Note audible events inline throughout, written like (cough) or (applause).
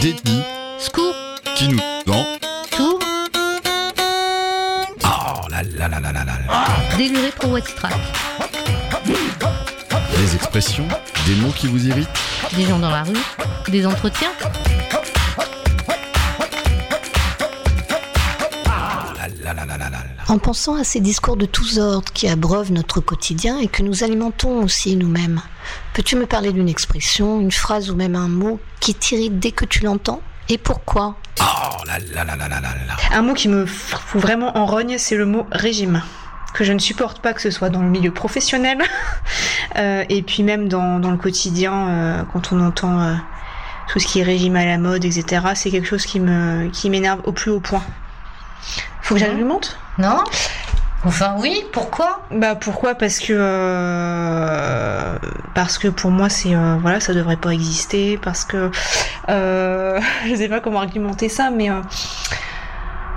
détenu, Scoop, qui nous vend. tout, Oh là là là là là là là. déluré pro Track. Des expressions, des mots qui vous irritent. Des gens dans la rue, des entretiens. Oh là là là là là là. En pensant à ces discours de tous ordres qui abreuvent notre quotidien et que nous alimentons aussi nous-mêmes, peux-tu me parler d'une expression, une phrase ou même un mot qui t'irrite dès que tu l'entends Et pourquoi? Oh là là là là là là là. Un mot qui me fout vraiment en rogne, c'est le mot régime. Que je ne supporte pas que ce soit dans le milieu professionnel (laughs) euh, et puis même dans, dans le quotidien, euh, quand on entend euh, tout ce qui est régime à la mode, etc. C'est quelque chose qui me qui m'énerve au plus haut point. Faut que j'argumente Non? Enfin oui, pourquoi? Bah pourquoi? Parce que euh, parce que pour moi c'est euh, voilà ça devrait pas exister parce que euh, (laughs) je sais pas comment argumenter ça mais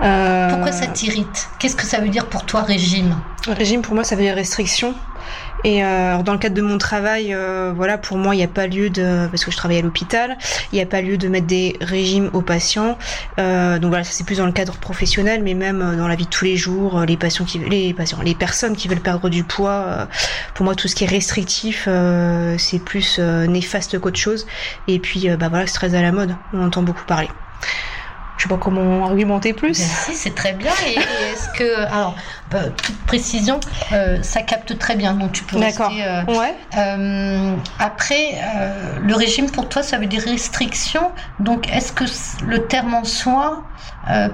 euh, Pourquoi ça t'irrite? Qu'est-ce que ça veut dire pour toi régime? Régime pour moi ça veut dire restriction. Et euh, dans le cadre de mon travail, euh, voilà, pour moi, il n'y a pas lieu de, parce que je travaille à l'hôpital, il n'y a pas lieu de mettre des régimes aux patients. Euh, donc voilà, ça c'est plus dans le cadre professionnel, mais même euh, dans la vie de tous les jours, euh, les patients qui, les patients, les personnes qui veulent perdre du poids, euh, pour moi, tout ce qui est restrictif, euh, c'est plus euh, néfaste qu'autre chose. Et puis, bah voilà, c'est très à la mode. On entend beaucoup parler. Je sais pas comment argumenter plus. Merci, c'est très bien. Et, et est-ce que, alors, euh, toute précision, euh, ça capte très bien, donc tu peux D'accord. rester. euh, Ouais. Après, le régime pour toi, ça veut dire restriction. Donc, est-ce que le terme en soi,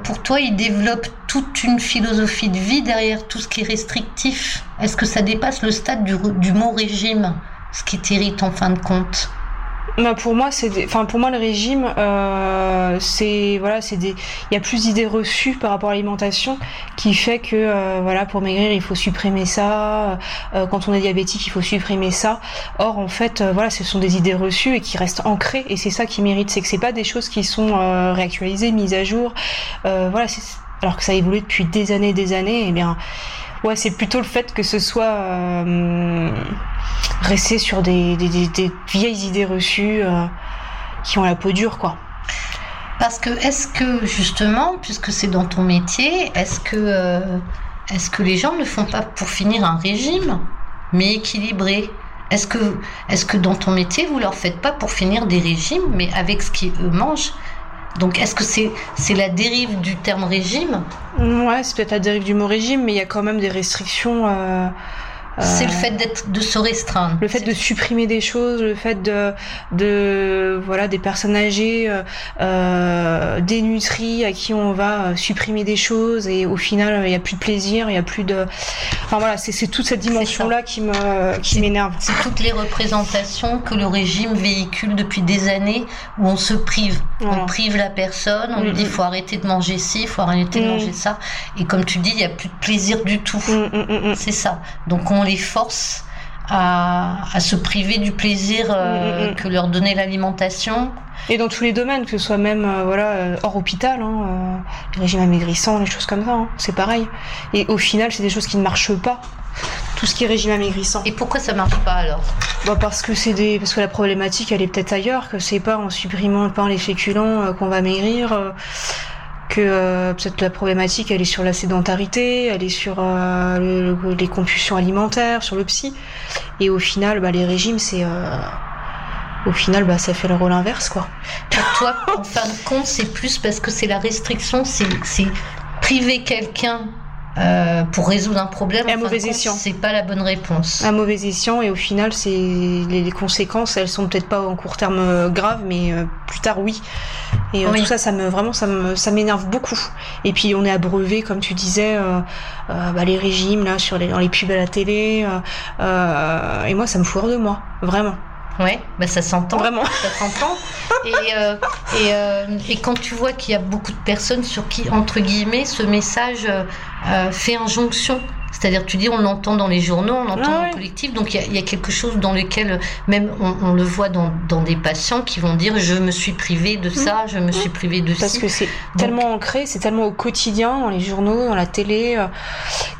pour toi, il développe toute une philosophie de vie derrière tout ce qui est restrictif? Est-ce que ça dépasse le stade du, du mot régime, ce qui t'irrite en fin de compte? Bah, pour moi, c'est, des- enfin pour moi le régime, euh, c'est voilà, c'est des, il y a plus d'idées reçues par rapport à l'alimentation qui fait que euh, voilà, pour maigrir il faut supprimer ça, euh, quand on est diabétique il faut supprimer ça. Or en fait, euh, voilà, ce sont des idées reçues et qui restent ancrées et c'est ça qui mérite, c'est que c'est pas des choses qui sont euh, réactualisées, mises à jour. Euh, voilà, alors que ça a évolué depuis des années et des années, et bien. Ouais, c'est plutôt le fait que ce soit euh, resté sur des, vieilles idées reçues euh, qui ont la peau dure, quoi. Parce que est-ce que justement, puisque c'est dans ton métier, est-ce que euh, les gens ne font pas pour finir un régime, mais équilibré? Est-ce que est-ce que dans ton métier vous leur faites pas pour finir des régimes, mais avec ce qu'ils eux mangent? Donc est-ce que c'est la dérive du terme régime? Ouais, c'est peut-être la dérive du mot régime, mais il y a quand même des restrictions. euh, C'est euh, le fait d'être de se restreindre. Le fait de supprimer des choses, le fait de, de voilà, des personnes âgées, euh, euh, dénutries à qui on va euh, supprimer des choses et au final il n'y a plus de plaisir, il n'y a plus de, enfin voilà, c'est toute cette dimension-là qui me qui m'énerve. C'est toutes les représentations que le régime véhicule depuis des années où on se prive. Voilà. On prive la personne, on lui dit Mm, mm. faut arrêter de manger ci, il faut arrêter de Mm. manger ça. Et comme tu dis, il n'y a plus de plaisir du tout. C'est ça. Donc on les force à, à se priver du plaisir euh, Mm, mm, mm. que leur donnait l'alimentation. Et dans tous les domaines, que ce soit même euh, voilà euh, hors hôpital, hein, euh, les régimes amaigrissants, les choses comme ça, hein, c'est pareil. Et au final, c'est des choses qui ne marchent pas. Tout ce qui est régime amaigrissant. Et pourquoi ça marche pas alors? Bah parce que c'est des parce que la problématique elle est peut-être ailleurs, que c'est pas en supprimant le pain, les féculents qu'on va maigrir. Euh, que euh, peut-être la problématique elle est sur la sédentarité, elle est sur euh, le- le- les compulsions alimentaires, sur le psy. Et au final, bah, les régimes c'est euh, au final bah ça fait le rôle inverse quoi. Pour toi, en fin de compte, c'est plus parce que c'est la restriction, c'est priver quelqu'un euh, pour résoudre un problème. À mauvais escient. C'est pas la bonne réponse. un mauvais escient et au final c'est les, les conséquences elles sont peut-être pas en court terme euh, graves mais euh, plus tard oui et euh, Oui. tout ça ça me vraiment ça me ça m'énerve beaucoup et puis on est abreuvé comme tu disais euh, euh, bah, les régimes là sur les dans les pubs à la télé et moi ça me fout hors de moi vraiment Ouais, bah ça s'entend. vraiment Ça s'entend. Et, euh, et, euh, et quand tu vois qu'il y a beaucoup de personnes sur qui, entre guillemets, ce message euh, fait injonction. C'est-à-dire, tu dis, on l'entend dans les journaux, on l'entend Ah dans le collectif, donc il y a- il y, a quelque chose dans lequel, même on, on le voit dans, dans des patients qui vont dire, je me suis privé de ça, je me suis privé de Mmh. parce ci. que c'est tellement ancré, c'est tellement au quotidien, dans les journaux, dans la télé, euh,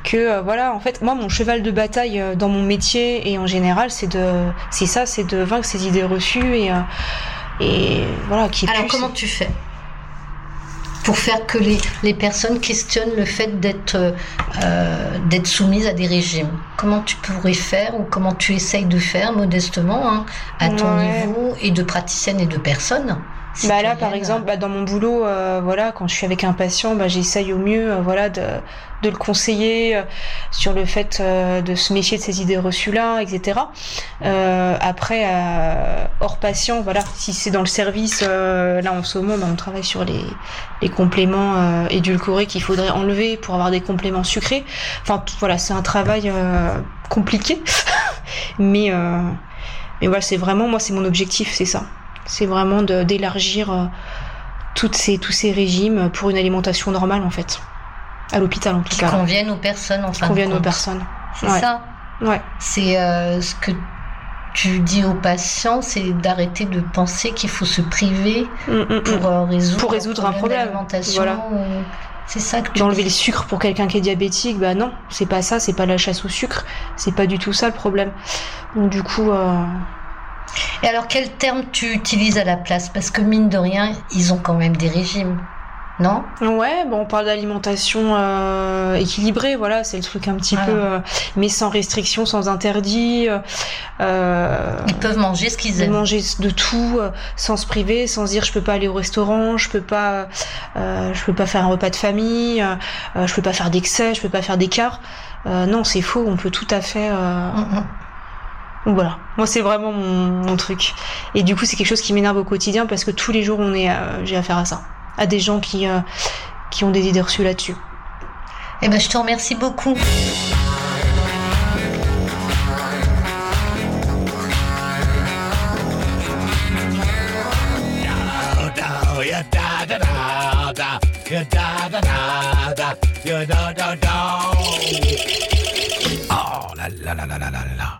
que euh, voilà, en fait, moi, mon cheval de bataille euh, dans mon métier et en général, c'est de, c'est ça, c'est de vaincre ces idées reçues et et voilà qui est Alors comment tu fais? Pour faire que les, les personnes questionnent le fait d'être euh, euh, d'être soumises à des régimes Comment tu pourrais faire ou comment tu essayes de faire modestement hein, à ton Ouais. niveau et de praticienne et de personne Bah là, par exemple, bah, dans mon boulot, euh, voilà, quand je suis avec un patient, bah, j'essaye au mieux, euh, voilà, de, de le conseiller euh, sur le fait euh, de se méfier de ces idées reçues-là, etc. Euh, après, euh, hors patient, voilà, si c'est dans le service, euh, là en ce moment, bah, on travaille sur les, les compléments euh, édulcorés qu'il faudrait enlever pour avoir des compléments sucrés. Enfin, tout- voilà, c'est un travail euh, compliqué, (laughs) mais euh, mais voilà, c'est vraiment moi, c'est mon objectif, c'est ça. C'est vraiment d'élargir euh, ces, tous ces régimes pour une alimentation normale en fait. À l'hôpital en tout qui cas. là. conviennent aux personnes en Qui fin de conviennent aux personnes. C'est Ouais. ça. Ouais. C'est euh, ce que tu dis aux patients, c'est d'arrêter de penser qu'il faut se priver Mm, mm, mm. pour euh, résoudre, Pour résoudre un problème. d'alimentation. Voilà. C'est ça que tu D'enlever le sucre pour quelqu'un qui est diabétique, bah non, c'est pas ça, c'est pas la chasse au sucre, c'est pas du tout ça le problème. Donc du coup, Et alors, quel terme tu utilises à la place? Parce que mine de rien, ils ont quand même des régimes, non? Ouais, bon, on parle d'alimentation euh, équilibrée, voilà, c'est le truc un petit Voilà. peu, euh, mais sans restriction, sans interdit. euh, Ils peuvent manger ce qu'ils aiment. manger de tout sans se priver sans dire je peux pas aller au restaurant je peux pas je peux pas faire un repas de famille je peux pas faire d'excès je peux pas faire d'écart non c'est faux on peut tout à fait Mm, mm. Donc voilà. Moi c'est vraiment mon, mon truc. Et du coup c'est quelque chose qui m'énerve au quotidien parce que tous les jours on est euh, j'ai affaire à ça. À des gens qui euh, qui ont des idées reçues là-dessus. Eh ben, je te remercie beaucoup. Oh, ya da da da da, ya